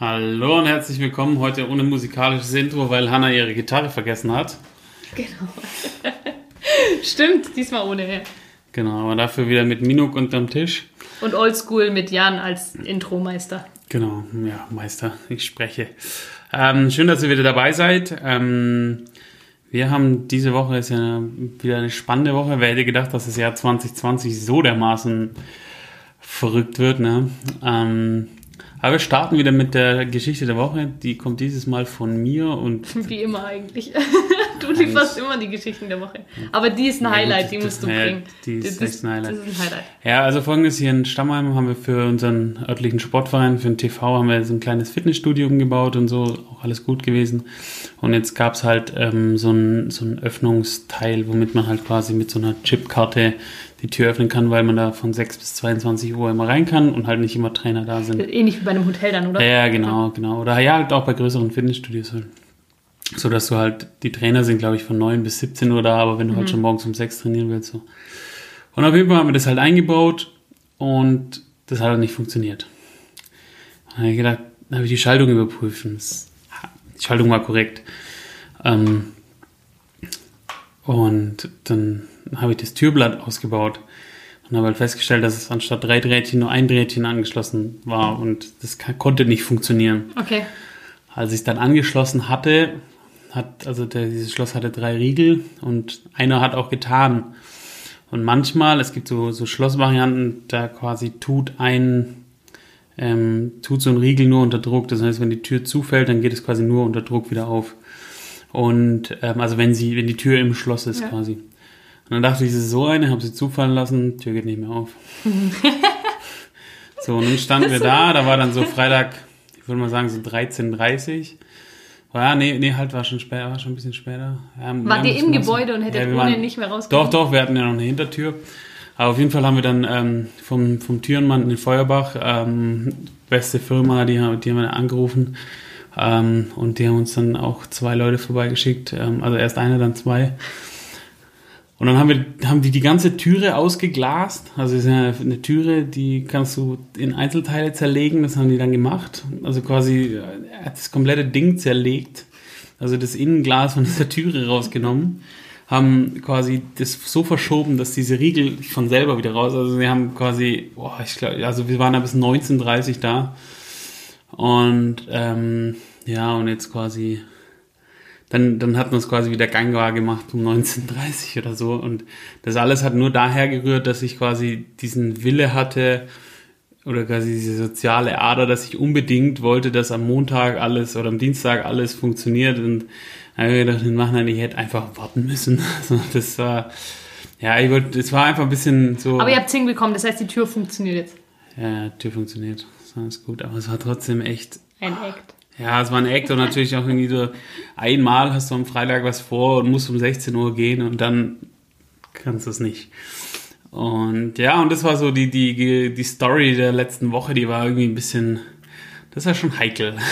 Hallo und herzlich willkommen. Heute ohne musikalisches Intro, weil Hanna ihre Gitarre vergessen hat. Genau. Stimmt, diesmal ohne. Genau, aber dafür wieder mit Minuk unterm Tisch. Und Oldschool mit Jan als Intro-Meister. Genau, ja, Meister, ich spreche. Ähm, schön, dass ihr wieder dabei seid. Ähm, wir haben diese Woche ist ja wieder eine spannende Woche. Wer hätte gedacht, dass das Jahr 2020 so dermaßen verrückt wird, ne? Ähm, aber wir starten wieder mit der Geschichte der Woche. Die kommt dieses Mal von mir und. Wie immer eigentlich. du lieferst immer die Geschichten der Woche. Aber die ist ein Highlight, ja, die musst du ja, bringen. Die ist das, echt ein Highlight. Das ist ein Highlight. Ja, also folgendes: Hier in Stammheim haben wir für unseren örtlichen Sportverein, für den TV, haben wir so ein kleines Fitnessstudio umgebaut und so. Auch alles gut gewesen. Und jetzt gab es halt ähm, so, ein, so ein Öffnungsteil, womit man halt quasi mit so einer Chipkarte die Tür öffnen kann, weil man da von 6 bis 22 Uhr immer rein kann und halt nicht immer Trainer da sind. Ähnlich wie bei einem Hotel dann, oder? Ja, genau, genau. Oder ja, halt auch bei größeren Fitnessstudios halt. So dass du halt, die Trainer sind, glaube ich, von 9 bis 17 Uhr da, aber wenn du halt mhm. halt schon morgens um 6 trainieren willst, so. Und auf jeden Fall haben wir das halt eingebaut und das hat halt nicht funktioniert. Dann habe ich gedacht, dann habe ich die Schaltung überprüft. Die Schaltung war korrekt. Ähm, und dann habe ich das Türblatt ausgebaut und habe halt festgestellt, dass es anstatt drei Drähtchen nur ein Drähtchen angeschlossen war und das konnte nicht funktionieren. Okay. Als ich es dann angeschlossen hatte, hat, also der, dieses Schloss hatte drei Riegel und einer hat auch getan. Und manchmal, es gibt so, so Schlossvarianten, da quasi tut ein, ähm, tut so ein Riegel nur unter Druck. Das heißt, wenn die Tür zufällt, dann geht es quasi nur unter Druck wieder auf. Und ähm, also wenn sie, wenn die Tür im Schloss ist ja. quasi. Und dann dachte ich, das ist so eine, habe sie zufallen lassen, Tür geht nicht mehr auf. so, und dann standen wir da, da war dann so Freitag, ich würde mal sagen so 13.30 ja, nee, nee, halt war schon später, war schon ein bisschen später. Ja, Wart ihr im Gebäude und hättet ja, ohne nicht mehr rauskommen? Doch, doch, wir hatten ja noch eine Hintertür. Aber auf jeden Fall haben wir dann ähm, vom, vom Türenmann in Feuerbach, ähm, beste Firma, die, die haben wir angerufen. Ähm, und die haben uns dann auch zwei Leute vorbeigeschickt. Ähm, also erst einer, dann zwei. Und dann haben wir, haben die die ganze Türe ausgeglast. Also ist ja eine Türe, die kannst du in Einzelteile zerlegen. Das haben die dann gemacht. Also quasi äh, das komplette Ding zerlegt. Also das Innenglas von dieser Türe rausgenommen. Haben quasi das so verschoben, dass diese Riegel von selber wieder raus. Also wir haben quasi, boah, ich glaube, also wir waren da bis 1930 da. Und ähm, ja, und jetzt quasi dann, dann hat man es quasi wieder gangbar gemacht um 1930 oder so. Und das alles hat nur daher gerührt, dass ich quasi diesen Wille hatte oder quasi diese soziale Ader, dass ich unbedingt wollte, dass am Montag alles oder am Dienstag alles funktioniert. Und da habe ich gedacht, den machen ich hätte einfach warten müssen. Also das war, ja, ich wollte, es war einfach ein bisschen so. Aber ihr habt 10 bekommen, das heißt, die Tür funktioniert jetzt. Ja, die Tür funktioniert. Das war alles gut. Aber es war trotzdem echt. Ein Act. Ja, es war ein Act und natürlich auch irgendwie so, einmal hast du am Freitag was vor und musst um 16 Uhr gehen und dann kannst du es nicht. Und ja, und das war so die, die, die Story der letzten Woche, die war irgendwie ein bisschen, das war schon heikel.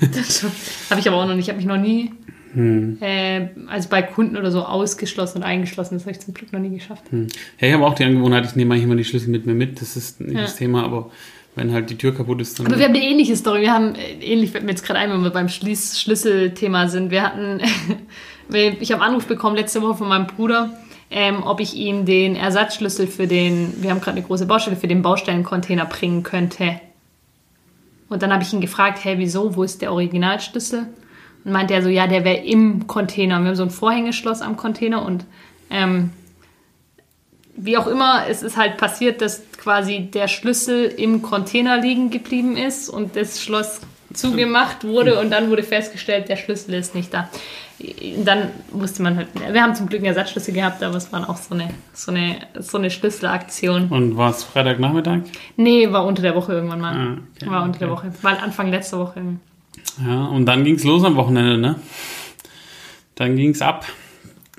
Das habe ich aber auch noch nicht, ich habe mich noch nie, hm. äh, also bei Kunden oder so ausgeschlossen und eingeschlossen, das habe ich zum Glück noch nie geschafft. Hm. Ja, ich habe auch die Angewohnheit, ich nehme eigentlich immer die Schlüssel mit mir mit, das ist nicht ja. das Thema, aber wenn halt die Tür kaputt ist, dann. Aber wir haben eine ähnliche Story. Wir haben, äh, ähnlich fällt mir jetzt gerade ein, wenn wir beim Schließ Schlüsselthema sind. Wir hatten, ich habe Anruf bekommen letzte Woche von meinem Bruder, ähm, ob ich ihm den Ersatzschlüssel für den, wir haben gerade eine große Baustelle, für den Baustellencontainer bringen könnte. Und dann habe ich ihn gefragt, hey, wieso, wo ist der Originalschlüssel? Und meinte er so, ja, der wäre im Container. Wir haben so ein Vorhängeschloss am Container und ähm, wie auch immer, es ist halt passiert, dass quasi der Schlüssel im Container liegen geblieben ist und das Schloss zugemacht wurde und dann wurde festgestellt, der Schlüssel ist nicht da. Dann musste man halt, wir haben zum Glück einen Ersatzschlüssel gehabt, aber es war auch so eine, so eine, so eine Schlüsselaktion. Und war es Freitagnachmittag? Nee, war unter der Woche irgendwann mal. Ah, okay, war unter okay. der Woche, war Anfang letzter Woche. Ja, und dann ging es los am Wochenende, ne? Dann ging es ab.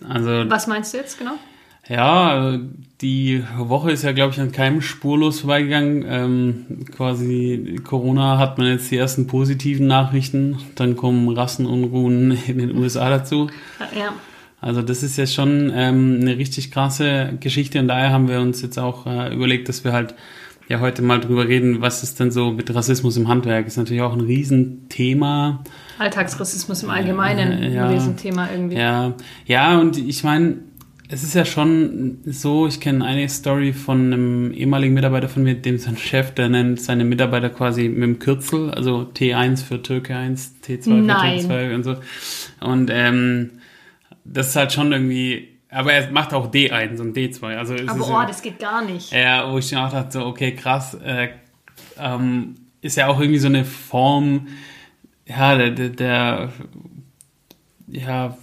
Also, Was meinst du jetzt genau? Ja, die Woche ist ja, glaube ich, an keinem spurlos vorbeigegangen. Ähm, quasi Corona hat man jetzt die ersten positiven Nachrichten, dann kommen Rassenunruhen in den USA dazu. Ja. Also das ist jetzt schon ähm, eine richtig krasse Geschichte und daher haben wir uns jetzt auch äh, überlegt, dass wir halt ja heute mal drüber reden, was ist denn so mit Rassismus im Handwerk? Ist natürlich auch ein Riesenthema. Alltagsrassismus im Allgemeinen, Äh, ja. ein Riesenthema irgendwie. Ja, ja, und ich meine, es ist ja schon so, ich kenne eine Story von einem ehemaligen Mitarbeiter von mir, dem sein Chef, der nennt seine Mitarbeiter quasi mit dem Kürzel, also T1 für Türke 1, T2 für. Türke 2 und so. Und ähm, das ist halt schon irgendwie, aber er macht auch D1 und D2. Also Aber oh, das geht gar nicht. ja, wo ich dann auch dachte, so, okay, krass, äh, ähm, ist ja auch irgendwie so eine Form, ja, der, der, der ja,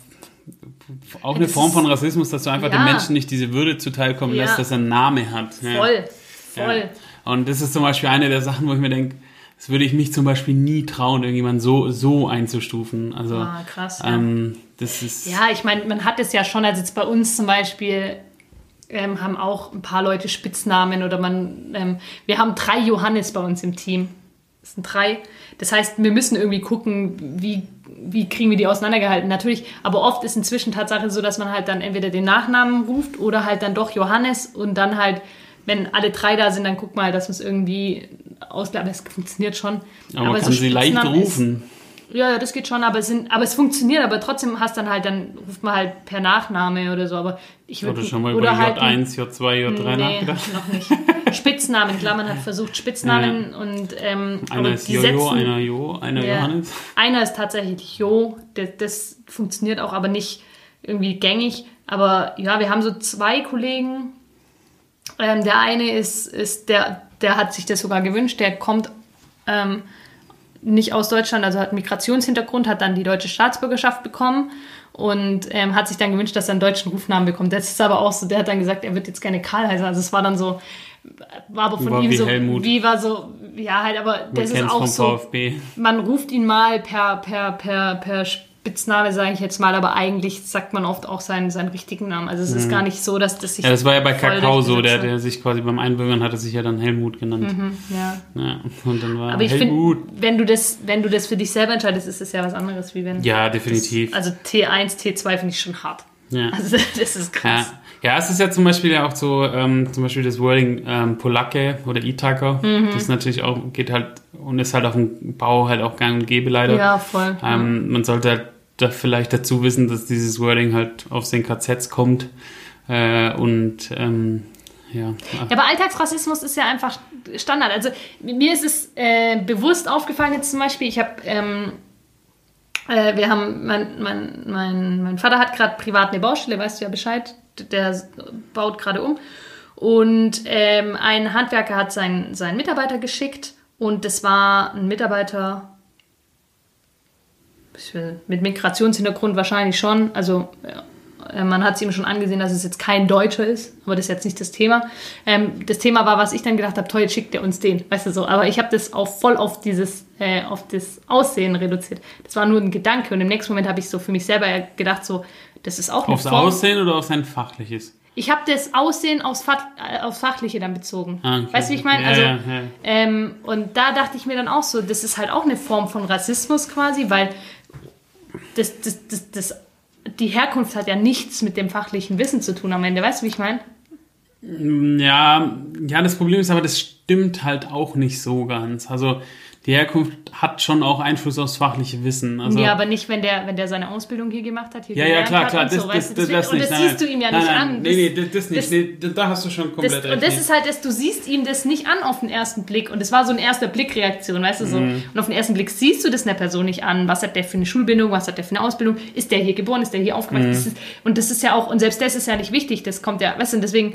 auch eine Form von Rassismus, dass du einfach Ja. dem Menschen nicht diese Würde zuteilkommen Ja. lässt, dass er einen Namen hat. Ja. Voll, voll. Und das ist zum Beispiel eine der Sachen, wo ich mir denke, das würde ich mich zum Beispiel nie trauen, irgendjemand so, so einzustufen. Also, Ah, krass, ja. ähm, das ist, Ja, ich meine, man hat es ja schon, also jetzt bei uns zum Beispiel ähm, haben auch ein paar Leute Spitznamen oder man, ähm, wir haben drei Johannes bei uns im Team. Das sind drei. Das heißt, wir müssen irgendwie gucken, wie, wie kriegen wir die auseinandergehalten. Natürlich, aber oft ist inzwischen Tatsache so, dass man halt dann entweder den Nachnamen ruft oder halt dann doch Johannes und dann halt, wenn alle drei da sind, dann guckt man halt, dass man es irgendwie ausbleibt. Das funktioniert schon. aber man kann sie leicht Spitznamen ist- rufen. Ja, ja, das geht schon, aber es, sind, aber es funktioniert, aber trotzdem hast dann halt, dann ruft man halt per Nachname oder so, aber ich würde Oder schon mal über halt J1, J2, J3 nee, nachgedacht? noch nicht. Spitznamen, klar, man hat versucht Spitznamen und ähm, Einer ist die Jojo, setzen, einer Jo, einer ja, Johannes. Einer ist tatsächlich Jo, das, das funktioniert auch, aber nicht irgendwie gängig. Aber ja, wir haben so zwei Kollegen. Ähm, der eine ist, ist der, der hat sich das sogar gewünscht, der kommt ähm, nicht aus Deutschland, also hat Migrationshintergrund, hat dann die deutsche Staatsbürgerschaft bekommen und ähm, hat sich dann gewünscht, dass er einen deutschen Rufnamen bekommt. Das ist aber auch so, der hat dann gesagt, er wird jetzt gerne Karl heißen. Also es war dann so, war aber von War ihm wie so, Helmut. wie war so, ja halt, aber Man das ist kennt es auch so, VfB. man ruft ihn mal per, per, per, per Spitzname, sage ich jetzt mal, aber eigentlich sagt man oft auch seinen, seinen richtigen Namen. Also es ist gar nicht so, dass das sich. Mhm. Ja, das war ja bei Kakao so, der, der sich quasi beim Einbürgern hat er sich ja dann Helmut genannt. hat. Ja. Ja, und dann war Aber ich Helmut. finde, wenn du das, wenn du das für dich selber entscheidest, ist es ja was anderes, wie wenn. Ja, definitiv. Also T1, T2 finde ich schon hart. ja. Also das ist Ja. krass. ja, es ist ja zum Beispiel ja auch so, ähm, zum Beispiel das Wording ähm, Polacke oder E-Taker. Mhm. Das ist natürlich auch, geht halt und ist halt auf dem Bau halt auch gang und gäbe leider. Ja, voll. Ähm, man sollte halt da vielleicht dazu wissen, dass dieses Wording halt aus den KZs kommt. Äh, und ähm, ja. Ja, aber Alltagsrassismus ist ja einfach Standard. Also mir ist es äh, bewusst aufgefallen jetzt zum Beispiel, ich habe, ähm, äh, wir haben, mein, mein, mein, mein Vater hat gerade privat eine Baustelle, weißt du ja Bescheid, der baut gerade um. Und ähm, ein Handwerker hat seinen, seinen Mitarbeiter geschickt und das war ein Mitarbeiter mit Migrationshintergrund wahrscheinlich schon. Also äh, man hat es ihm schon angesehen, dass es jetzt kein Deutscher ist, aber das ist jetzt nicht das Thema. Ähm, das Thema war, was ich dann gedacht habe, toll, jetzt schickt er uns den, weißt du so. Aber ich habe das auch voll auf dieses, äh, auf das Aussehen reduziert. Das war nur ein Gedanke und im nächsten Moment habe ich so für mich selber gedacht, so, das ist auch Aufs. Aussehen oder auf sein Fachliches? Ich habe das Aussehen aufs, Fach, äh, aufs Fachliche dann bezogen. Ah, okay. Weißt du, wie ich meine? Ja, Also, ja, ja. Ähm, und da dachte ich mir dann auch so, das ist halt auch eine Form von Rassismus quasi, weil das, das, das, das, die Herkunft hat ja nichts mit dem fachlichen Wissen zu tun am Ende. Weißt du, wie ich meine? Ja, ja, das Problem ist aber, das stimmt halt auch nicht so ganz. Also die Herkunft hat schon auch Einfluss aufs fachliche Wissen. Also, ja, aber nicht, wenn der, wenn der seine Ausbildung hier gemacht hat. Hier ja, ja, klar, klar, und das, so, das, das, das Und das nein, siehst du ihm ja nein, nicht an. Nee, nee, das, das nicht. das- nee, da- hast du schon komplett Das, recht. und das ist halt, dass du siehst ihm das nicht an auf den ersten Blick. Und es war so eine erste Blickreaktion, weißt du so. Mhm. Und auf den ersten Blick siehst du das einer Person nicht an. Was hat der für eine Schulbildung? Was hat der für eine Ausbildung? Ist der hier geboren? Ist der hier aufgewachsen? Mhm. Das ist, und das ist ja auch, und selbst das ist ja nicht wichtig. Das kommt ja, weißt du, und deswegen,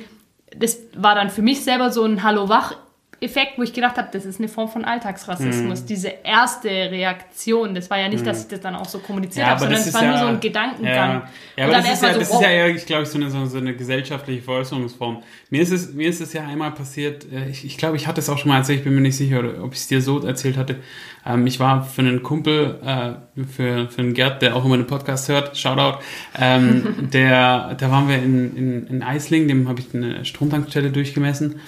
das war dann für mich selber so ein Hallo-Wach. Effekt, wo ich gedacht habe, das ist eine Form von Mhm. Alltagsrassismus. Diese erste Reaktion, das war ja nicht, dass ich das dann auch so kommuniziert Ja, habe, sondern es war nur ja- so ein Gedankengang. Ja, ja aber das ist ja, so, das oh, ist ja eher, ich glaube, so eine, so, eine gesellschaftliche Veräußerungsform. Mir ist es, mir ist es ja einmal passiert, äh, ich, ich glaube, ich hatte es auch schon mal erzählt, ich bin mir nicht sicher, ob ich es dir so erzählt hatte. Ähm, ich war für einen Kumpel, äh, für, für einen Gerd, der auch immer den Podcast hört, Shoutout, ähm, der, da waren wir in, in, in Eisling, dem habe ich eine Stromtankstelle durchgemessen.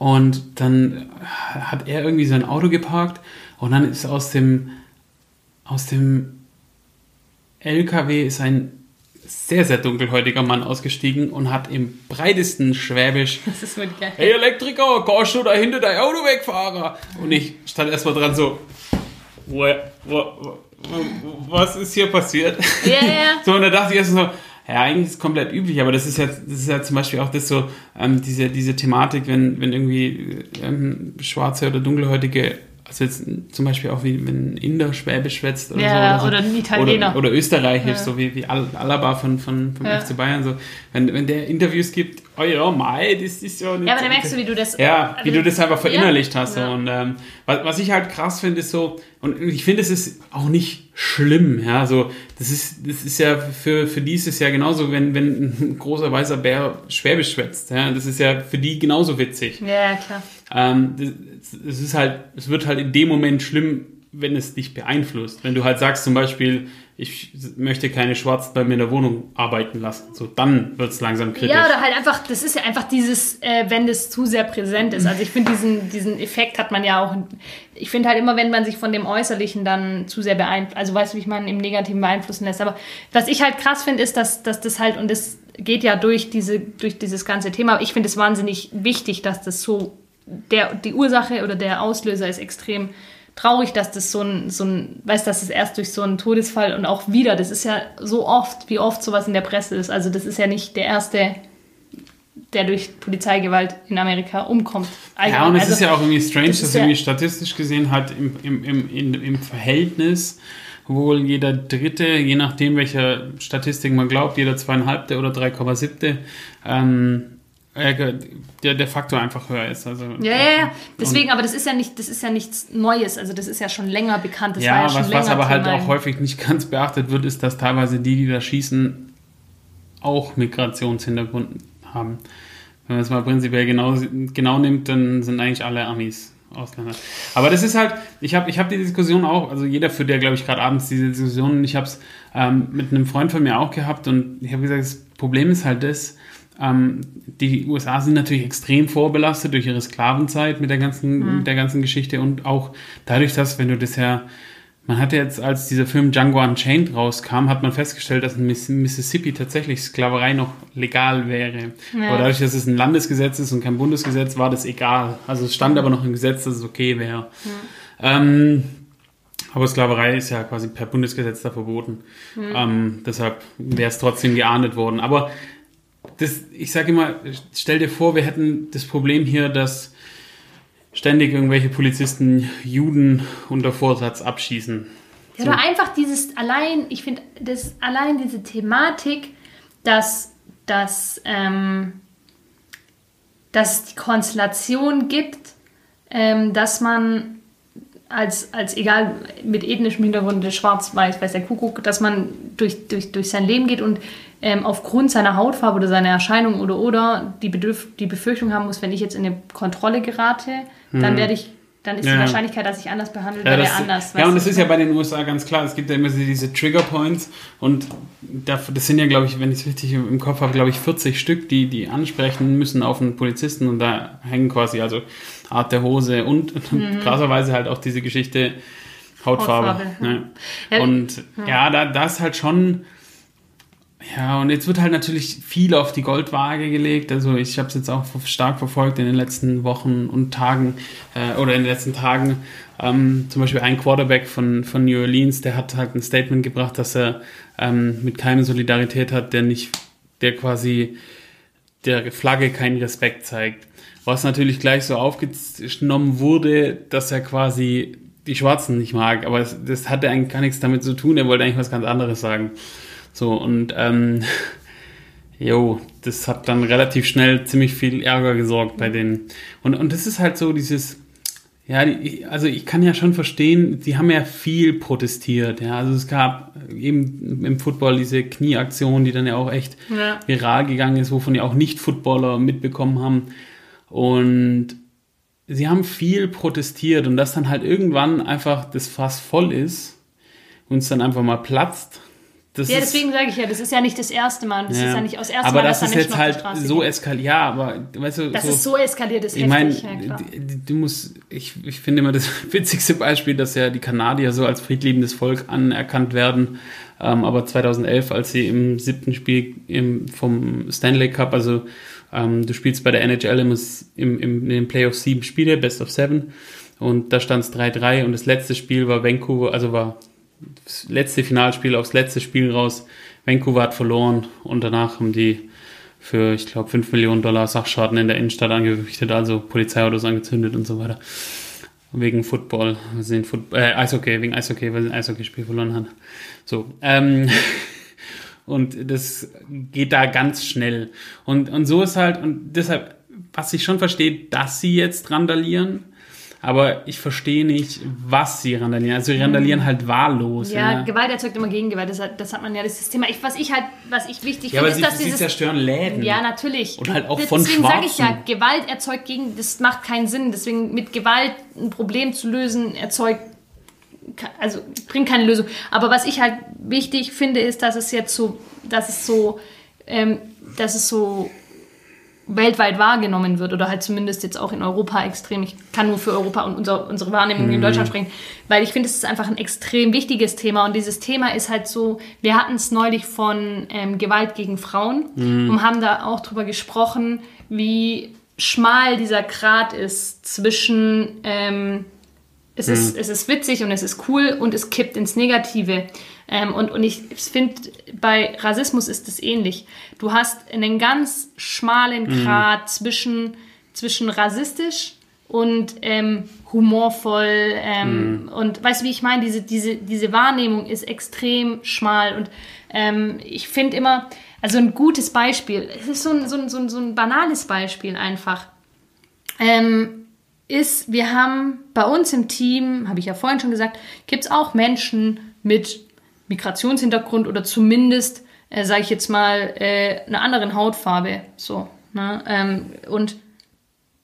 Und dann hat er irgendwie sein Auto geparkt und dann ist aus dem, aus dem LKW ist ein sehr, sehr dunkelhäutiger Mann ausgestiegen und hat im breitesten Schwäbisch Das ist wirklich geil. Hey Elektriker, kannst du da hinter dein Auto wegfahren? Und ich stand erstmal dran so, was ist hier passiert? Ja, ja. So, und da dachte ich erst so, ja, eigentlich ist es komplett üblich, aber das ist ja, das ist ja zum Beispiel auch das so, ähm, diese, diese Thematik, wenn, wenn irgendwie ähm, schwarze oder dunkelhäutige, also jetzt zum Beispiel auch wie wenn ein Inder Schwäbisch schwätzt oder Ja, so. oder ein Italiener. Oder, oder Österreichisch, Ja. so wie, wie Al- Alaba von, von, vom Ja. FC Bayern, so. Wenn, wenn der Interviews gibt, oh ja, Mai, das ist ja nicht. Ja, aber dann merkst du, wie du das. Ja, wie also- du das einfach verinnerlicht hast. So. Und ähm, was, was ich halt krass finde, ist so, und ich finde, es ist auch nicht schlimm, ja, so, das ist, das ist ja für, für die ist es ja genauso, wenn, wenn ein großer weißer Bär Schwäbisch schwätzt, ja, das ist ja für die genauso witzig. Ja, klar. Ähm, es ist halt, es wird halt in dem Moment schlimm, wenn es dich beeinflusst. Wenn du halt sagst zum Beispiel, ich möchte keine Schwarzen bei mir in der Wohnung arbeiten lassen, so, dann wird es langsam kritisch. Ja, oder halt einfach, das ist ja einfach dieses, äh, wenn das zu sehr präsent ist. Also ich finde, diesen, diesen Effekt hat man ja auch. Ich finde halt immer, wenn man sich von dem Äußerlichen dann zu sehr beeinflusst, also weißt du, wie ich meine, im Negativen beeinflussen lässt. Aber was ich halt krass finde, ist, dass, dass das halt, und das geht ja durch, diese, durch dieses ganze Thema, ich finde es wahnsinnig wichtig, dass das so, der, die Ursache oder der Auslöser ist extrem traurig, dass das so ein, so ein, weißt dass es erst durch so einen Todesfall und auch wieder, das ist ja so oft, wie oft sowas in der Presse ist. Also das ist ja nicht der erste, der durch Polizeigewalt in Amerika umkommt. Ja, und es Also, ist ja auch irgendwie strange, das dass ja- irgendwie statistisch gesehen halt im, im, im, in, im Verhältnis wohl jeder Dritte, je nachdem welcher Statistik man glaubt, jeder zweieinhalbte oder 3,7. Ähm, äh, der, der Faktor einfach höher ist. Also, ja, ja, ja. Deswegen, aber das ist ja nicht, das ist ja nichts Neues. Also das ist ja schon länger bekannt. Das war ja, ja schon was, länger was aber halt auch häufig nicht ganz beachtet wird, ist, dass teilweise die, die da schießen, auch Migrationshintergrund haben. Wenn man es mal prinzipiell genau, genau nimmt, dann sind eigentlich alle Amis Ausländer. Aber das ist halt, ich habe ich hab die Diskussion auch, also jeder führt ja, glaube ich, gerade abends diese Diskussion. Ich habe es ähm, mit einem Freund von mir auch gehabt und ich habe gesagt, das Problem ist halt das, ähm, die USA sind natürlich extrem vorbelastet durch ihre Sklavenzeit mit der ganzen, mit der ganzen Geschichte und auch dadurch, dass, wenn du das ja, man hatte jetzt, als dieser Film Django Unchained rauskam, hat man festgestellt, dass in Miss- Mississippi tatsächlich Sklaverei noch legal wäre. Ja. Aber dadurch, dass es ein Landesgesetz ist und kein Bundesgesetz, war das egal. Also es stand aber noch im Gesetz, dass es okay wäre. Ähm, aber Sklaverei ist ja quasi per Bundesgesetz da verboten. Ähm, deshalb wäre es trotzdem geahndet worden. Aber das, ich sage immer, stell dir vor, wir hätten das Problem hier, dass ständig irgendwelche Polizisten Juden unter Vorsatz abschießen. Ja, oder einfach dieses allein, ich finde, das allein diese Thematik, dass, dass, ähm, dass es die Konstellation gibt, ähm, dass man als, als egal mit ethnischem Hintergrund, der schwarz, weiß, weiß der Kuckuck, dass man durch, durch, durch sein Leben geht und ähm, aufgrund seiner Hautfarbe oder seiner Erscheinung oder oder die, Bedürf die Befürchtung haben muss, wenn ich jetzt in eine Kontrolle gerate, dann werde ich, dann ist Ja. die Wahrscheinlichkeit, dass ich anders behandelt Ja, werde, anders. ja und das ist ja bei den USA ganz klar. Es gibt ja immer diese Trigger Points und da- das sind ja, glaube ich, wenn ich es richtig im Kopf habe, glaube ich, 40 Stück, die, die ansprechen müssen auf einen Polizisten und da hängen quasi also Art der Hose und krasserweise halt auch diese Geschichte Hautfarbe. Mhm. Hautfarbe? Ja, Und ja, da das halt schon. Ja, und jetzt wird halt natürlich viel auf die Goldwaage gelegt. Also ich habe es jetzt auch stark verfolgt in den letzten Wochen und Tagen äh, oder in den letzten Tagen. Ähm, zum Beispiel ein Quarterback von, von New Orleans, der hat halt ein Statement gebracht, dass er ähm, mit keinem Solidarität hat, der nicht, der quasi der Flagge keinen Respekt zeigt. Was natürlich gleich so aufgenommen wurde, dass er quasi die Schwarzen nicht mag, aber das, das hatte eigentlich gar nichts damit zu tun, er wollte eigentlich was ganz anderes sagen. So, und ähm, jo, das hat dann relativ schnell ziemlich viel Ärger gesorgt bei denen. Und, und das ist halt so dieses, ja, die, also ich kann ja schon verstehen, sie haben ja viel protestiert, ja. Also es gab eben im Football diese Knieaktion, die dann ja auch echt Ja. viral gegangen ist, wovon ja auch Nicht-Footballer mitbekommen haben. Und sie haben viel protestiert und dass dann halt irgendwann einfach das Fass voll ist und es dann einfach mal platzt. Das Ja, ist- deswegen sage ich ja, das ist ja nicht das erste Mal. Das ist ja nicht aus ersten aber Mal, das dass ist jetzt halt so eskaliert. Ja, aber weißt du, Dass so, es so eskaliert ist, ich meine, ja, du musst, ich, ich finde immer das witzigste Beispiel, dass ja die Kanadier so als friedliebendes Volk anerkannt werden. Ähm, aber 2011, als sie im siebten Spiel im, vom Stanley Cup, also ähm, du spielst bei der NHL im, im, im, in den Playoffs sieben Spiele, Best of Seven. Und da stand es 3-3 und das letzte Spiel war Vancouver, also war das letzte Finalspiel aufs letzte Spiel raus. Vancouver hat verloren und danach haben die für, ich glaube, 5 Millionen Dollar Sachschaden in der Innenstadt angerichtet, also Polizeiautos angezündet und so weiter. Wegen Football, also in Foot äh, Eishockey, wegen Eishockey, weil sie ein Eishockeyspiel verloren haben. So, ähm, und das geht da ganz schnell. Und, und so ist halt, und deshalb, was ich schon verstehe, dass sie jetzt randalieren, aber ich verstehe nicht, was sie randalieren. Also sie randalieren halt wahllos. Ja, ja. Gewalt erzeugt immer Gegengewalt. Das hat, das hat man ja, das ist Thema. Ich, was ich halt, was ich wichtig ja, finde, ist, sie, dass sie dieses... zerstören Läden. Ja, natürlich. Und halt auch von Deswegen sage ich ja, Gewalt erzeugt gegen, das macht keinen Sinn. Deswegen mit Gewalt ein Problem zu lösen, erzeugt also bringt keine Lösung. Aber was ich halt wichtig finde, ist, dass es jetzt so, dass es so, ähm, dass es so weltweit wahrgenommen wird oder halt zumindest jetzt auch in Europa extrem. Ich kann nur für Europa und unser, unsere Wahrnehmung mhm. in Deutschland sprechen, weil ich finde, es ist einfach ein extrem wichtiges Thema und dieses Thema ist halt so, wir hatten es neulich von ähm, Gewalt gegen Frauen mhm. und haben da auch drüber gesprochen, wie schmal dieser Grat ist zwischen ähm, es, mhm. ist, es ist witzig und es ist cool und es kippt ins Negative. Ähm, und, und ich finde, bei Rassismus ist es ähnlich. Du hast einen ganz schmalen. Grad mhm. zwischen, zwischen rassistisch und ähm, humorvoll. Ähm, mhm. Und weißt du, wie ich meine? Diese, diese, diese Wahrnehmung ist extrem schmal. Und ähm, ich finde immer, also ein gutes Beispiel, es ist so ein, so ein, so ein, so ein banales Beispiel einfach. Ähm, ist, wir haben bei uns im Team, habe ich ja vorhin schon gesagt, gibt es auch Menschen mit Migrationshintergrund oder zumindest, äh, sage ich jetzt mal, äh, einer anderen Hautfarbe. So, ne? ähm, und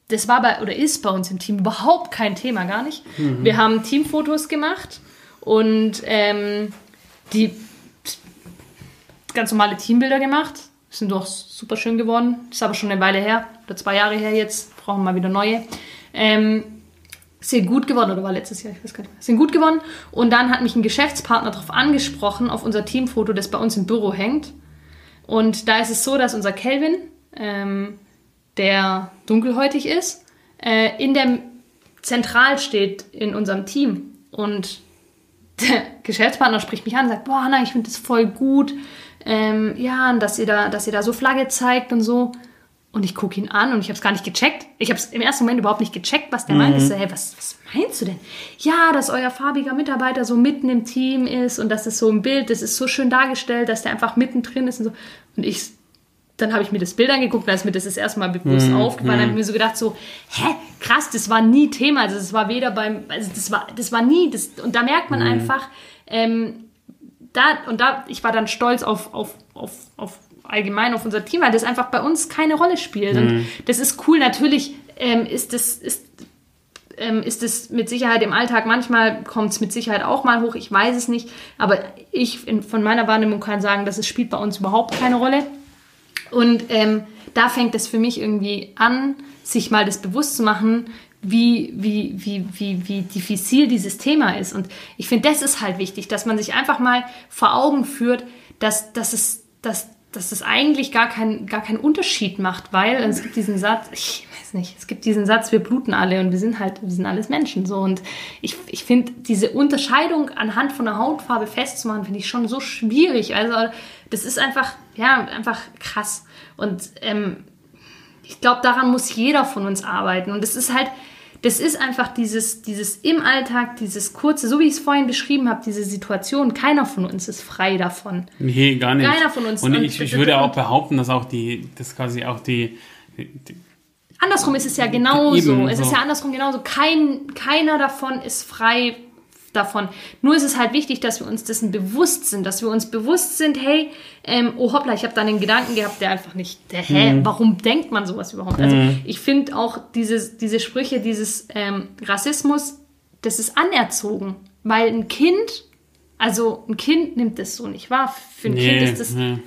das war bei oder ist bei uns im Team überhaupt kein Thema, gar nicht. Mhm. Wir haben Teamfotos gemacht und ähm, die ganz normale Teambilder gemacht. Sind doch super schön geworden. Ist aber schon eine Weile her, oder zwei Jahre her jetzt. Brauchen wir mal wieder neue. Ähm, sind gut geworden, oder war letztes Jahr, ich weiß gar nicht mehr, sind gut geworden. Und dann hat mich ein Geschäftspartner darauf angesprochen, auf unser Teamfoto, das bei uns im Büro hängt. Und da ist es so, dass unser Kelvin, ähm, der dunkelhäutig ist, äh, in der Zentral steht in unserem Team. Und der Geschäftspartner spricht mich an und sagt, boah, Hanna, ich finde das voll gut. Ähm, ja, dass ihr, da, dass ihr da so Flagge zeigt und so. Und ich gucke ihn an und ich habe es gar nicht gecheckt. Ich habe es im ersten Moment überhaupt nicht gecheckt, was der mhm. meint. Ich so, hey, was, was meinst du denn? Ja, dass euer farbiger Mitarbeiter so mitten im Team ist und das ist so ein Bild, das ist so schön dargestellt, dass der einfach mittendrin ist und so. Und ich, dann habe ich mir das Bild angeguckt, da ist mir das das erste Mal bewusst mhm. aufgefallen. Dann habe ich mir so gedacht, so, hä, krass, das war nie Thema. Also das war weder beim, also das war, das war nie, das, und da merkt man mhm. einfach, ähm, da, und da, ich war dann stolz auf, auf, auf, auf allgemein auf unser Team, weil das einfach bei uns keine Rolle spielt. Mhm. Und das ist cool. Natürlich ähm, ist das, ist, ähm, ist es mit Sicherheit im Alltag, manchmal kommt es mit Sicherheit auch mal hoch, ich weiß es nicht. Aber ich in, von meiner Wahrnehmung kann sagen, dass es spielt bei uns überhaupt keine Rolle. Und ähm, da fängt es für mich irgendwie an, sich mal das bewusst zu machen, wie, wie, wie, wie, wie diffizil dieses Thema ist. Und ich finde, das ist halt wichtig, dass man sich einfach mal vor Augen führt, dass, dass, es, dass dass das eigentlich gar, kein, gar keinen Unterschied macht, weil es gibt diesen Satz, ich weiß nicht, es gibt diesen Satz, wir bluten alle und wir sind halt, wir sind alles Menschen so. Und ich, ich finde, diese Unterscheidung anhand von der Hautfarbe festzumachen, finde ich schon so schwierig. Also das ist einfach, ja, einfach krass. Und ähm, ich glaube, daran muss jeder von uns arbeiten. Und es ist halt, das ist einfach dieses, dieses im Alltag, dieses kurze, so wie ich es vorhin beschrieben habe, diese Situation, keiner von uns ist frei davon. Nee, gar nicht. Keiner von uns. Und, und ich, ich würde auch behaupten, dass auch die, das quasi auch die, die Andersrum ist es ja genauso. Es ist ja andersrum genauso. Kein, keiner davon ist frei davon. Nur ist es halt wichtig, dass wir uns dessen bewusst sind, dass wir uns bewusst sind, hey, ähm, oh hoppla, ich habe da einen Gedanken gehabt, der einfach nicht, der, hä, mhm. warum denkt man sowas überhaupt? Also mhm. ich finde auch dieses, diese Sprüche, dieses ähm, Rassismus, das ist anerzogen, weil ein Kind, also ein Kind nimmt das so nicht wahr. Für ein nee, Kind ist das... Nee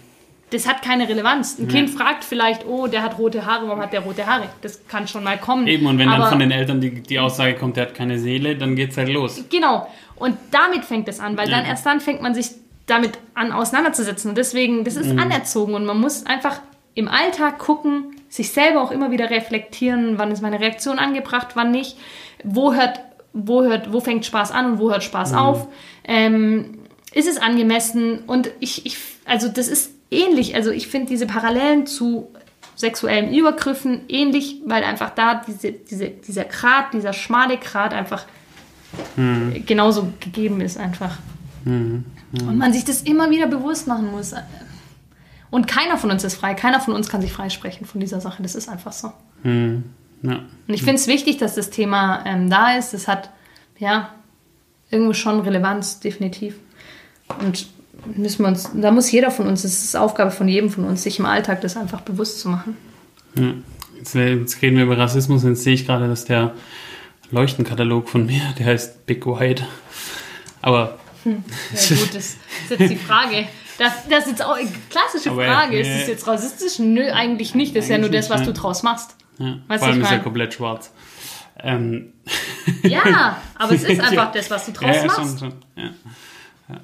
das hat keine Relevanz. Ein ja. Kind fragt vielleicht, oh, der hat rote Haare, warum hat der rote Haare? Das kann schon mal kommen. Eben, und wenn Aber, dann von den Eltern die, die Aussage kommt, der hat keine Seele, dann geht's halt los. Genau. Und damit fängt es an, weil ja. dann erst dann fängt man sich damit an auseinanderzusetzen. Und deswegen, das ist anerzogen und man muss einfach im Alltag gucken, sich selber auch immer wieder reflektieren, wann ist meine Reaktion angebracht, wann nicht, wo hört, wo hört, wo fängt Spaß an und wo hört Spaß auf, ähm, ist es angemessen und ich, ich, also das ist ähnlich, also ich finde diese Parallelen zu sexuellen Übergriffen ähnlich, weil einfach da diese, diese, dieser Grad, dieser schmale Grad einfach genauso gegeben ist einfach. Und man sich das immer wieder bewusst machen muss. Und keiner von uns ist frei. Keiner von uns kann sich freisprechen von dieser Sache. Das ist einfach so. Hm. Ja. Und ich finde es wichtig, dass das Thema ähm, da ist. Das hat, ja, irgendwo schon Relevanz, definitiv. Und müssen wir uns, da muss jeder von uns, das ist Aufgabe von jedem von uns, sich im Alltag das einfach bewusst zu machen. Ja. Jetzt, jetzt reden wir über Rassismus und jetzt sehe ich gerade, dass der Leuchtenkatalog von mir, der heißt Big White. Aber Ja gut, das ist jetzt die Frage. Das, das ist jetzt auch eine klassische Frage. äh, ist das jetzt rassistisch? Nö, eigentlich nicht. Das ist ja nur Eigentlich das, was du draus machst. ja, Weißt vor allem ist er komplett schwarz. Ähm, Ja, aber es ist einfach das, was du draus ja, schon, machst. schon. Ja.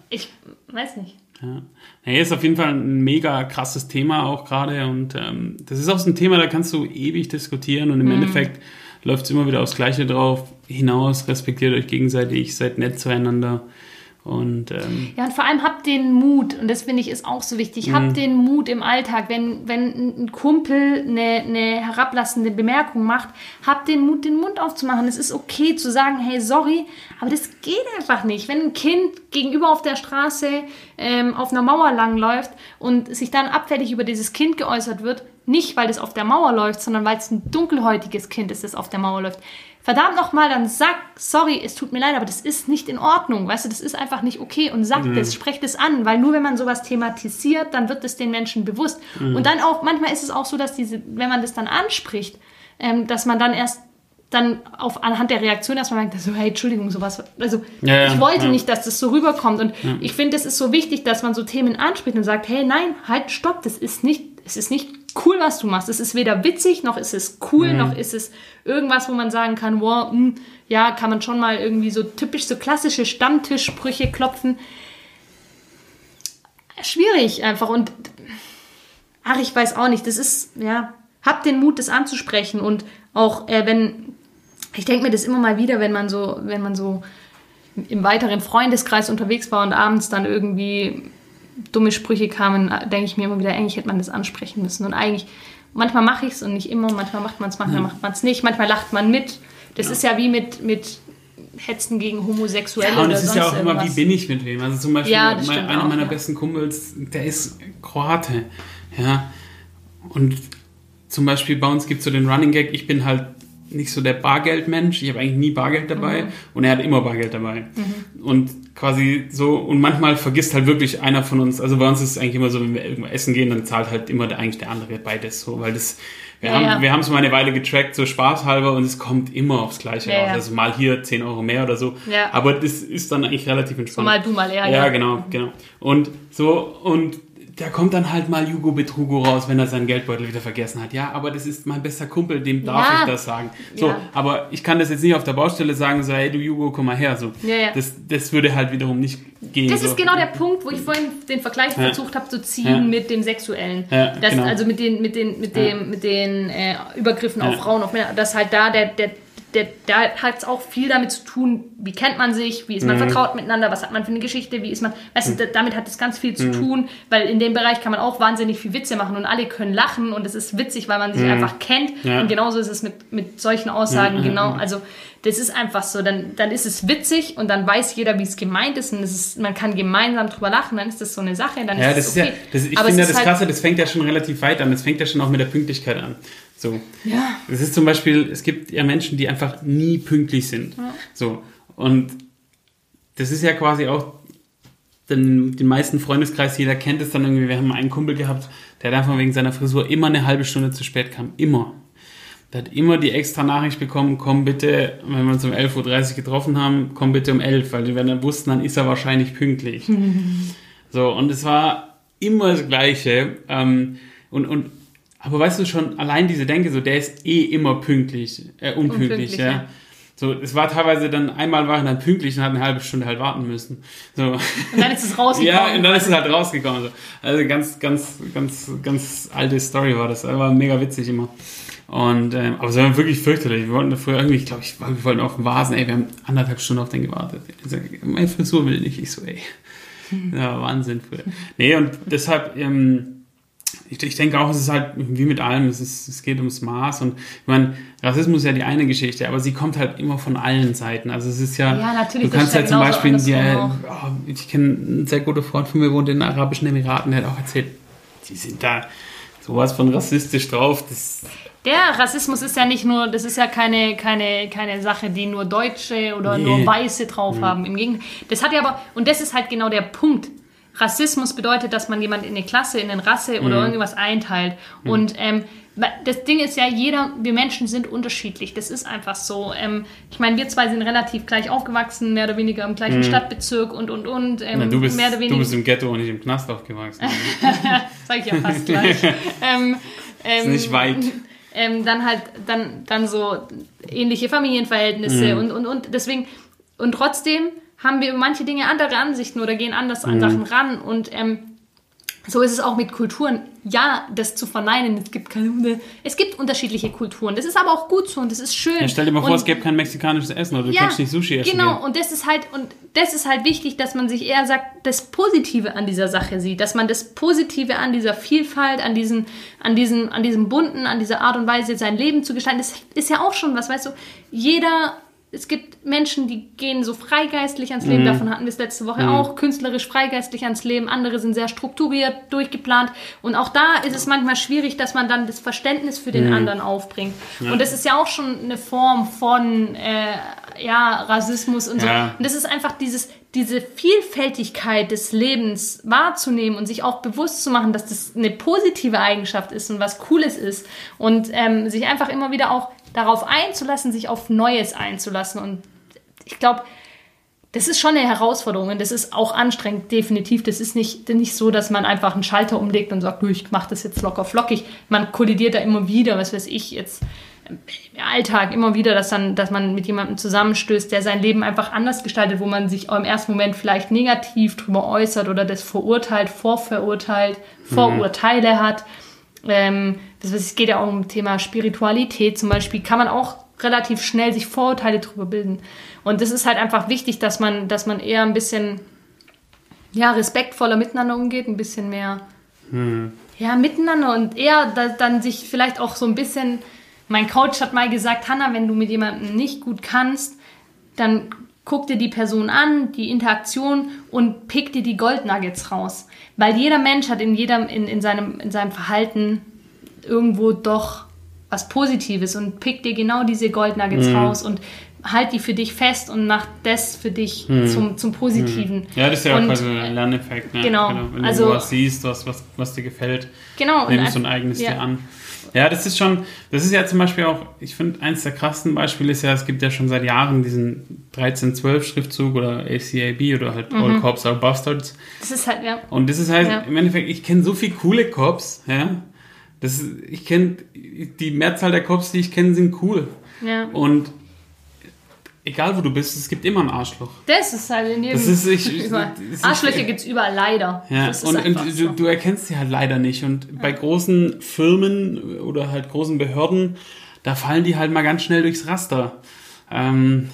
Ich weiß nicht. Ja. Nee, ist auf jeden Fall ein mega krasses Thema auch gerade und ähm, das ist auch so ein Thema, da kannst du ewig diskutieren und im Endeffekt läuft es immer wieder aufs Gleiche drauf hinaus, respektiert euch gegenseitig, seid nett zueinander und ähm, Ja, und vor allem habt den Mut, und das finde ich ist auch so wichtig, Mhm. habt den Mut im Alltag, wenn, wenn ein Kumpel eine, eine herablassende Bemerkung macht, habt den Mut, den Mund aufzumachen. Es ist okay zu sagen, hey, sorry, aber das geht einfach nicht. Wenn ein Kind gegenüber auf der Straße ähm, auf einer Mauer langläuft und sich dann abfällig über dieses Kind geäußert wird, nicht weil es auf der Mauer läuft, sondern weil es ein dunkelhäutiges Kind ist, das auf der Mauer läuft. Verdammt nochmal, dann sag, sorry, es tut mir leid, aber das ist nicht in Ordnung, weißt du, das ist einfach nicht okay. Und sagt es, sprecht es an, weil nur wenn man sowas thematisiert, dann wird es den Menschen bewusst. Und dann auch, manchmal ist es auch so, dass diese, wenn man das dann anspricht, ähm, dass man dann erst dann auf anhand der Reaktion erstmal merkt, so, hey, Entschuldigung, sowas, also Ja, ja, ich wollte ja. nicht, dass das so rüberkommt. Und ich finde, es ist so wichtig, dass man so Themen anspricht und sagt, hey, nein, halt, stopp, das ist nicht, es ist nicht cool, was du machst. Es ist weder witzig, noch ist es cool, Mhm. noch ist es irgendwas, wo man sagen kann, wow, hm, ja, kann man schon mal irgendwie so typisch so klassische Stammtischsprüche klopfen. Schwierig einfach und ach, ich weiß auch nicht, das ist, ja, habt den Mut, das anzusprechen und auch, äh, wenn, ich denke mir das immer mal wieder, wenn man so, wenn man so im weiteren Freundeskreis unterwegs war und abends dann irgendwie dumme Sprüche kamen, denke ich mir immer wieder, eigentlich hätte man das ansprechen müssen. Und eigentlich, manchmal mache ich es und nicht immer, manchmal macht man es, manchmal macht man es nicht, manchmal lacht man mit. Das ist ja wie mit, mit Hetzen gegen Homosexuelle Ja, und es ist ja auch immer, wie bin ich mit wem? Also zum Beispiel Ja, mein, einer auch, meiner ja. besten Kumpels, der ist Kroate. Ja. Und zum Beispiel bei uns gibt es so den Running Gag, ich bin halt nicht so der Bargeldmensch, ich habe eigentlich nie Bargeld dabei Mhm. und er hat immer Bargeld dabei. Und quasi so, und manchmal vergisst halt wirklich einer von uns, also bei uns ist es eigentlich immer so, wenn wir irgendwo essen gehen, dann zahlt halt immer der, eigentlich der andere beides so, weil das, wir Ja, haben ja. wir haben es mal eine Weile getrackt, so spaßhalber und es kommt immer aufs Gleiche Ja, raus. Also mal hier 10 Euro mehr oder so. Ja. Aber das ist dann eigentlich relativ So entspannt. mal du, mal er, ja, ja. genau, genau. Und so, und da kommt dann halt mal Hugo Betrugo raus, wenn er seinen Geldbeutel wieder vergessen hat. Ja, aber das ist mein bester Kumpel, dem darf Ja. ich das sagen. So, Ja. aber ich kann das jetzt nicht auf der Baustelle sagen, so, hey du Hugo, komm mal her. So. Ja. Das, das würde halt wiederum nicht gehen. Das so. ist genau der Punkt, wo ich vorhin den Vergleich versucht habe zu ziehen mit dem Sexuellen. Das, genau. Also mit den, mit den, mit dem, mit den äh, Übergriffen auf Frauen, auf Männer. Das halt da, der, der, der, da hat es auch viel damit zu tun, wie kennt man sich, wie ist Mhm. man vertraut miteinander, was hat man für eine Geschichte, wie ist man. Weißt du, da- damit hat es ganz viel zu tun, weil in dem Bereich kann man auch wahnsinnig viel Witze machen und alle können lachen und es ist witzig, weil man sich einfach kennt. Mhm. Ja. Und genauso ist es mit, mit solchen Aussagen, Ja, ja, genau. ja. Also das ist einfach so, dann, dann ist es witzig und dann weiß jeder, wie es gemeint ist und es ist, man kann gemeinsam drüber lachen, dann ist das so eine Sache, dann Ja, ist das ist ja, okay. das, ich Aber finde ja das halt- Krasse, das fängt ja schon relativ weit an. Das fängt ja schon auch mit der Pünktlichkeit an. So. Ja. Es ist zum Beispiel, es gibt ja Menschen, die einfach nie pünktlich sind. So. Und das ist ja quasi auch den, den meisten Freundeskreis, jeder kennt es dann irgendwie. Wir haben einen Kumpel gehabt, der hat einfach wegen seiner Frisur immer eine halbe Stunde zu spät kam. Immer. Der hat immer die extra Nachricht bekommen, komm bitte, wenn wir uns um 11.30 Uhr getroffen haben, komm bitte um 11, weil wenn er wussten, dann ist er wahrscheinlich pünktlich. so, und es war immer das Gleiche. Ähm, und, und, aber weißt du schon, allein diese Denke, so, der ist eh immer pünktlich, äh, unpünktlich, Unpünktlich, ja. ja. So, es war teilweise dann, einmal waren dann pünktlich und hatten eine halbe Stunde halt warten müssen. So. Und dann ist es rausgekommen. ja, und dann ist es halt rausgekommen. So. Also ganz, ganz, ganz, ganz alte Story war das. War mega witzig immer. Und, ähm, aber es war wirklich fürchterlich. Wir wollten da früher irgendwie, ich glaube, ich, wir wollten auf den Vasen, ey, wir haben anderthalb Stunden auf den gewartet. Ich sag, meine Frisur will nicht. Ich so, ey. Ja, Wahnsinn. Früher. Nee, und deshalb, ähm, ich, ich denke auch, es ist halt wie mit allem, es, ist, es geht ums Maß und ich meine, Rassismus ist ja die eine Geschichte, aber sie kommt halt immer von allen Seiten. Also es ist ja, Ja, natürlich, du kannst ist halt ja zum Beispiel, die, oh, ich kenne einen sehr guten Freund von mir, wohnt in den Arabischen Emiraten, der hat auch erzählt, die sind da sowas von rassistisch drauf, das Der Rassismus ist ja nicht nur, das ist ja keine, keine, keine Sache, die nur Deutsche oder Nee. nur Weiße drauf haben. Im Gegenteil. Das hat ja aber, und das ist halt genau der Punkt. Rassismus bedeutet, dass man jemand in eine Klasse, in eine Rasse oder irgendwas einteilt. Und ähm, das Ding ist ja, jeder, wir Menschen sind unterschiedlich. Das ist einfach so. Ähm, ich meine, wir zwei sind relativ gleich aufgewachsen, mehr oder weniger im gleichen Stadtbezirk und und und. Ähm, Na, du, bist, mehr oder du weniger. bist im Ghetto und nicht im Knast aufgewachsen. Sag ich ja fast gleich. ähm, ähm, nicht weit. Ähm, dann halt, dann, dann so ähnliche Familienverhältnisse Mhm. und, und, und deswegen, und trotzdem haben wir manche Dinge andere Ansichten oder gehen anders Mhm. an Sachen ran und ähm, so ist es auch mit Kulturen. Ja, das zu verneinen, es gibt keine, es gibt unterschiedliche Kulturen. Das ist aber auch gut so und das ist schön. Ja, stell dir mal vor, und, es gäbe kein mexikanisches Essen oder du kannst nicht Sushi essen. Genau, gehen. und das ist halt und das ist halt wichtig, dass man sich eher sagt, das Positive an dieser Sache sieht, dass man das Positive an dieser Vielfalt, an diesen, an diesen, an diesem bunten, an dieser Art und Weise sein Leben zu gestalten, das ist ja auch schon was, weißt du, jeder es gibt Menschen, die gehen so freigeistlich ans Mhm. Leben, davon hatten wir es letzte Woche auch, künstlerisch freigeistlich ans Leben, andere sind sehr strukturiert, durchgeplant und auch da ist es manchmal schwierig, dass man dann das Verständnis für Mhm. den anderen aufbringt. Und das ist ja auch schon eine Form von äh, ja, Rassismus und so. Ja. Und das ist einfach dieses, diese Vielfältigkeit des Lebens wahrzunehmen und sich auch bewusst zu machen, dass das eine positive Eigenschaft ist und was Cooles ist. Und ähm, sich einfach immer wieder auch darauf einzulassen, sich auf Neues einzulassen. Und ich glaube, das ist schon eine Herausforderung und das ist auch anstrengend, definitiv. Das ist nicht, nicht so, dass man einfach einen Schalter umlegt und sagt, du, ich mache das jetzt locker flockig. Man kollidiert da immer wieder, was weiß ich jetzt im Alltag immer wieder, dass, dann, dass man mit jemandem zusammenstößt, der sein Leben einfach anders gestaltet, wo man sich im ersten Moment vielleicht negativ drüber äußert oder das verurteilt, vorverurteilt, Vorurteile hat. Ähm, heißt, es geht ja auch um Thema Spiritualität zum Beispiel, kann man auch relativ schnell sich Vorurteile drüber bilden. Und das ist halt einfach wichtig, dass man, dass man eher ein bisschen ja, respektvoller miteinander umgeht, ein bisschen mehr ja, miteinander und eher da, dann sich vielleicht auch so ein bisschen. Mein Coach hat mal gesagt, Hanna, wenn du mit jemandem nicht gut kannst, dann guck dir die Person an, die Interaktion und pick dir die Goldnuggets raus. Weil jeder Mensch hat in jedem, in, in, seinem, in seinem Verhalten irgendwo doch was Positives und pick dir genau diese Goldnuggets raus und halt die für dich fest und mach das für dich zum, zum Positiven. Ja, das ist ja auch Und, quasi ein Lerneffekt. Ne? genau, Wenn also- du was siehst, was, was, was dir gefällt, Genau. nimmst du ein eigenes ja. dir an. Ja, das ist schon, das ist ja zum Beispiel auch, ich finde, eins der krassen Beispiele ist ja, es gibt ja schon seit Jahren diesen 1312-Schriftzug oder ACAB oder halt All Cops are Bastards. Das ist halt, ja. Und das ist halt, Ja. im Endeffekt, ich kenne so viele coole Cops, ja. Das ich kenne, die Mehrzahl der Cops, die ich kenne, sind cool. ja. Und egal wo du bist, es gibt immer ein Arschloch. Das ist halt in jedem. Das ist- ich- überall. ist- Arschlöcher gibt es überall leider. Ja, und, und so. du, du erkennst sie halt leider nicht. Und bei großen Firmen oder halt großen Behörden, da fallen die halt mal ganz schnell durchs Raster. Ähm,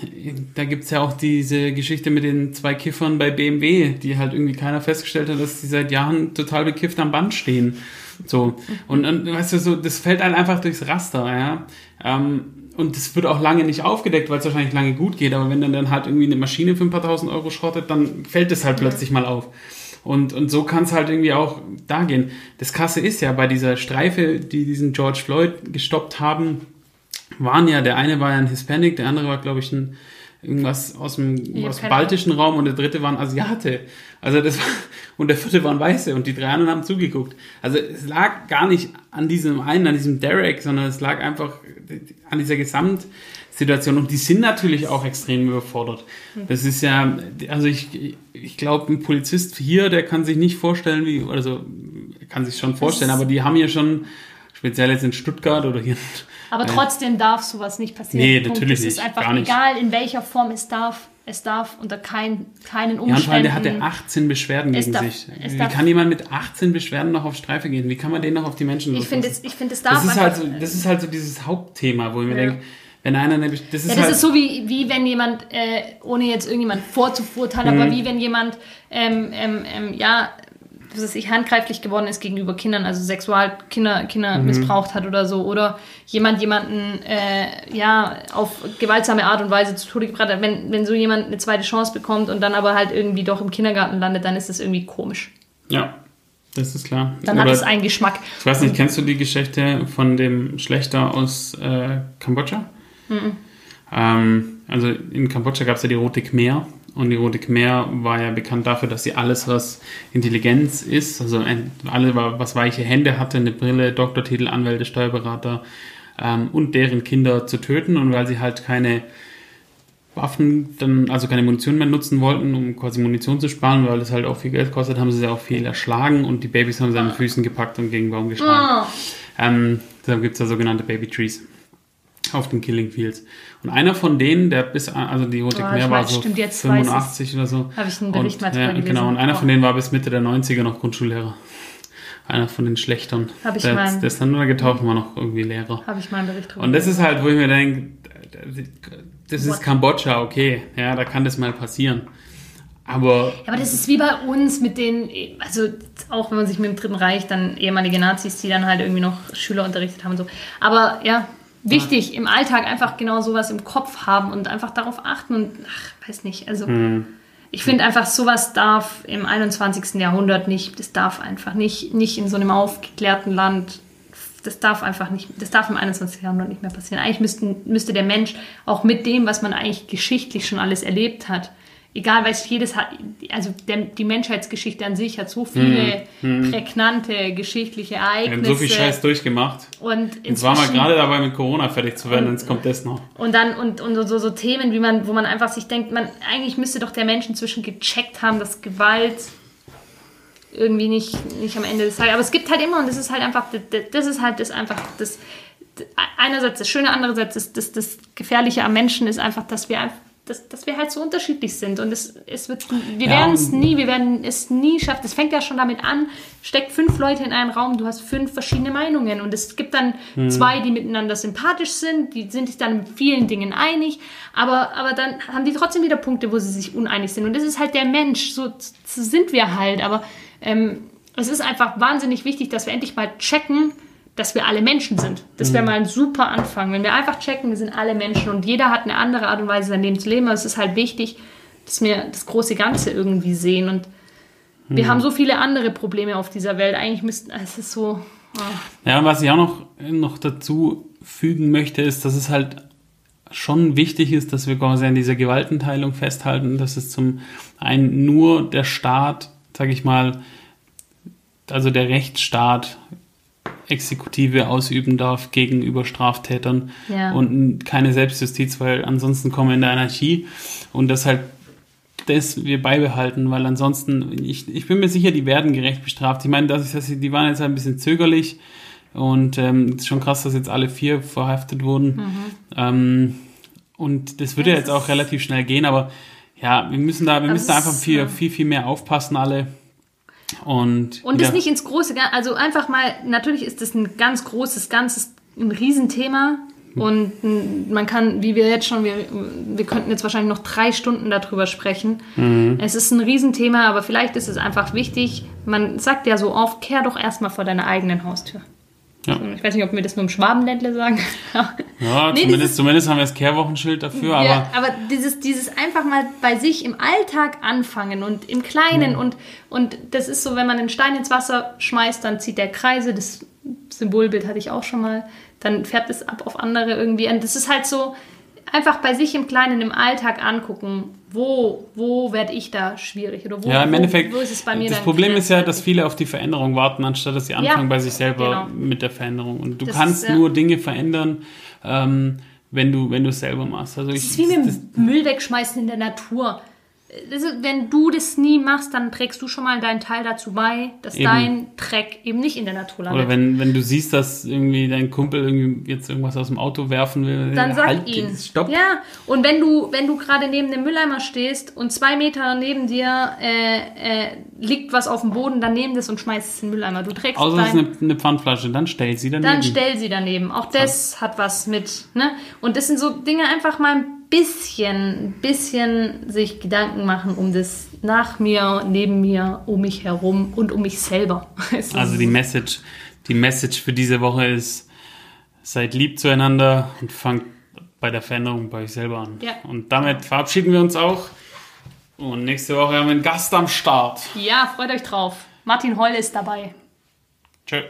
da gibt's ja auch diese Geschichte mit den zwei Kiffern bei BMW, die halt irgendwie keiner festgestellt hat, dass die seit Jahren total bekifft am Band stehen. So. Und, und weißt du, so, das fällt halt einfach durchs Raster, ja. Ähm, und das wird auch lange nicht aufgedeckt, weil es wahrscheinlich lange gut geht. Aber wenn dann, dann halt irgendwie eine Maschine für ein paar tausend Euro schrottet, dann fällt das halt plötzlich mal auf. Und, und so kann es halt irgendwie auch da gehen. Das Krasse ist ja, bei dieser Streife, die diesen George Floyd gestoppt haben, waren ja, der eine war ja ein Hispanic, der andere war, glaube ich, ein irgendwas aus dem, hab aus baltischen Raum und der dritte war ein Asiate. Also das war, und der vierte waren Weiße und die drei anderen haben zugeguckt. Also es lag gar nicht an diesem einen, an diesem Derek, sondern es lag einfach an dieser Gesamtsituation. Und die sind natürlich auch extrem überfordert. Das ist ja, also ich, ich glaube, ein Polizist hier, der kann sich nicht vorstellen, wie, also kann sich schon vorstellen, aber die haben ja schon speziell jetzt in Stuttgart oder hier. Aber trotzdem darf sowas nicht passieren. Nee, Punkt. natürlich Es ist nicht, einfach gar nicht. egal, in welcher Form es darf. Es darf unter kein, keinen Ja, und vor Umständen. der hatte 18 Beschwerden Es gegen darf- sich. Wie kann jemand mit 18 Beschwerden noch auf Streife gehen? Wie kann man den noch auf die Menschen ich finde, es, ich finde, es darf das ist halt so, das ist halt so dieses Hauptthema, wo ich mir Ja. denke, wenn einer eine, das ist Ja, das halt, ist so wie, wie wenn jemand, äh, ohne jetzt irgendjemand vorzuverurteilen, Mhm. aber wie wenn jemand, ähm, ähm, ähm, ja, was weiß ich, handgreiflich geworden ist gegenüber Kindern, also sexual Kinder, Kinder Mhm. missbraucht hat oder so, oder jemand jemanden, äh, ja, auf gewaltsame Art und Weise zu Tode gebracht hat. Wenn, wenn so jemand eine zweite Chance bekommt und dann aber halt irgendwie doch im Kindergarten landet, dann ist das irgendwie komisch. ja, das ist klar. Dann Oder- hat es einen Geschmack. Ich weiß nicht, kennst du die Geschichte von dem Schlechter aus äh, Kambodscha? Ähm, also in Kambodscha gab es ja die Rote Khmer und die Rote Khmer war ja bekannt dafür, dass sie alles, was Intelligenz ist, also alle, was weiche Hände hatte, eine Brille, Doktortitel, Anwälte, Steuerberater ähm, und deren Kinder zu töten und weil sie halt keine Waffen, dann, also keine Munition mehr nutzen wollten, um quasi Munition zu sparen, weil das halt auch viel Geld kostet, haben sie auch viel erschlagen und die Babys haben sie an den Füßen gepackt und gegen Baum geschlagen. Oh. Ähm, deshalb gibt es da sogenannte Baby Trees auf den Killing Fields. Und einer von denen, der bis, also die Rote Oh, ich war so stimmt, jetzt weiß 85 oder so. Habe ich einen Bericht und, mal ja. Genau, und einer Oh. von denen war bis Mitte der 90er noch Grundschullehrer. Einer von den Schlechtern. Hab ich der, mal- der ist dann nur getaucht und war noch irgendwie Lehrer. Habe ich mal einen Bericht drüber Und das ist halt, wo ich mir denke, das ist What? Kambodscha, okay, ja, da kann das mal passieren. Aber Ja, aber das ist wie bei uns mit den, also auch wenn man sich mit dem Dritten Reich dann ehemalige Nazis, die dann halt irgendwie noch Schüler unterrichtet haben und so. Aber ja, wichtig, im Alltag einfach genau sowas im Kopf haben und einfach darauf achten und, ach, weiß nicht, also ich finde einfach, sowas darf im 21. Jahrhundert nicht, das darf einfach nicht, nicht in so einem aufgeklärten Land, das darf einfach nicht, das darf im 21. Jahrhundert nicht mehr passieren. Eigentlich müssten, müsste der Mensch auch mit dem, was man eigentlich geschichtlich schon alles erlebt hat, egal, weil es jedes hat, also der, die Menschheitsgeschichte an sich hat so viele prägnante geschichtliche wir haben Ereignisse. so viel Scheiß durchgemacht. Und Jetzt waren wir gerade dabei, mit Corona fertig zu werden, und jetzt kommt das noch. und dann und, und so, so Themen, wie man, wo man einfach sich denkt, man eigentlich müsste doch der Mensch inzwischen gecheckt haben, dass Gewalt irgendwie nicht, nicht am Ende des Tages. Aber es gibt halt immer, und das ist halt einfach, das- das ist halt das einfach, das einerseits das Schöne, andererseits das, das, das Gefährliche am Menschen ist einfach, dass wir einfach dass, dass wir halt so unterschiedlich sind und es, es wird, wir Ja, werden es nie, wir werden es nie schaffen. Es fängt ja schon damit an, steckt fünf Leute in einen Raum, du hast fünf verschiedene Meinungen und es gibt dann Hm. zwei, die miteinander sympathisch sind, die sind sich dann in vielen Dingen einig, aber, aber dann haben die trotzdem wieder Punkte, wo sie sich uneinig sind und das ist halt der Mensch, so, so sind wir halt, aber ähm, es ist einfach wahnsinnig wichtig, dass wir endlich mal checken, dass wir alle Menschen sind. Das wäre mal ein super Anfang. Wenn wir einfach checken, wir sind alle Menschen und jeder hat eine andere Art und Weise, sein Leben zu leben. Aber es ist halt wichtig, dass wir das große Ganze irgendwie sehen. Und wir haben so viele andere Probleme auf dieser Welt. Eigentlich müssten, es ist so. ah. Ja, was ich auch noch, noch dazu fügen möchte, ist, dass es halt schon wichtig ist, dass wir quasi an dieser Gewaltenteilung festhalten, dass es zum einen nur der Staat, sage ich mal, also der Rechtsstaat Exekutive ausüben darf gegenüber Straftätern Ja. und keine Selbstjustiz, weil ansonsten kommen wir in der Anarchie und das halt das wir beibehalten, weil ansonsten, ich, ich bin mir sicher, die werden gerecht bestraft. Ich meine, das ist, dass sie, die waren jetzt ein bisschen zögerlich und ähm, es ist schon krass, dass jetzt alle vier verhaftet wurden. Ähm, und das würde das jetzt auch relativ schnell gehen, aber ja, wir müssen da, wir müssen da einfach viel, viel, viel mehr aufpassen alle. Und, Und ja, das nicht ins große, also einfach mal, natürlich ist das ein ganz großes, ganzes, ein Riesenthema. Und mm, man kann, wie wir jetzt schon, wir, wir könnten jetzt wahrscheinlich noch drei Stunden darüber sprechen. Mhm. Es ist ein Riesenthema, aber vielleicht ist es einfach wichtig. Man sagt ja so oft, kehr doch erstmal vor deiner eigenen Haustür. Ja. Ich weiß nicht, ob wir das nur im Schwabenländle sagen. ja, Nee, zumindest, zumindest haben wir das Kehrwochenschild dafür, aber ja, aber dieses, dieses einfach mal bei sich im Alltag anfangen und im Kleinen und, und das ist so, wenn man einen Stein ins Wasser schmeißt, dann zieht der Kreise, das Symbolbild hatte ich auch schon mal, dann färbt es ab auf andere irgendwie. Und das ist halt so, einfach bei sich im Kleinen im Alltag angucken, wo, wo werde ich da schwierig oder wo, Ja, im wo, Endeffekt, wo ist es bei mir das Problem ist ja, dass viele auf die Veränderung warten, anstatt dass sie anfangen bei sich selber genau. mit der Veränderung. Und du Das kannst ist, ja. nur Dinge verändern, ähm, wenn du wenn du es selber machst. Also Das ich, ist wie mit das, dem Müll wegschmeißen in der Natur. Ist, wenn du das nie machst, dann trägst du schon mal deinen Teil dazu bei, dass Eben. dein Dreck eben nicht in der Natur landet. Oder wenn, wenn du siehst, dass irgendwie dein Kumpel irgendwie jetzt irgendwas aus dem Auto werfen will, dann sag halt, ihn. Stopp. Ja, und wenn du, wenn du gerade neben dem Mülleimer stehst und zwei Meter neben dir äh, äh, liegt was auf dem Boden, dann nimm das und schmeiß es in den Mülleimer. Du trägst Außer es ist eine, eine Pfandflasche, dann stell sie daneben. dann stell sie daneben. Auch das hat was mit, ne? Und das sind so Dinge, einfach mal ein bisschen, bisschen sich Gedanken machen um das nach mir, neben mir, um mich herum und um mich selber. Also die Message, die Message für diese Woche ist, seid lieb zueinander und fangt bei der Veränderung bei euch selber an. Ja. Und damit verabschieden wir uns auch. Und nächste Woche haben wir einen Gast am Start. ja, freut euch drauf. Martin Heul ist dabei. Tschö.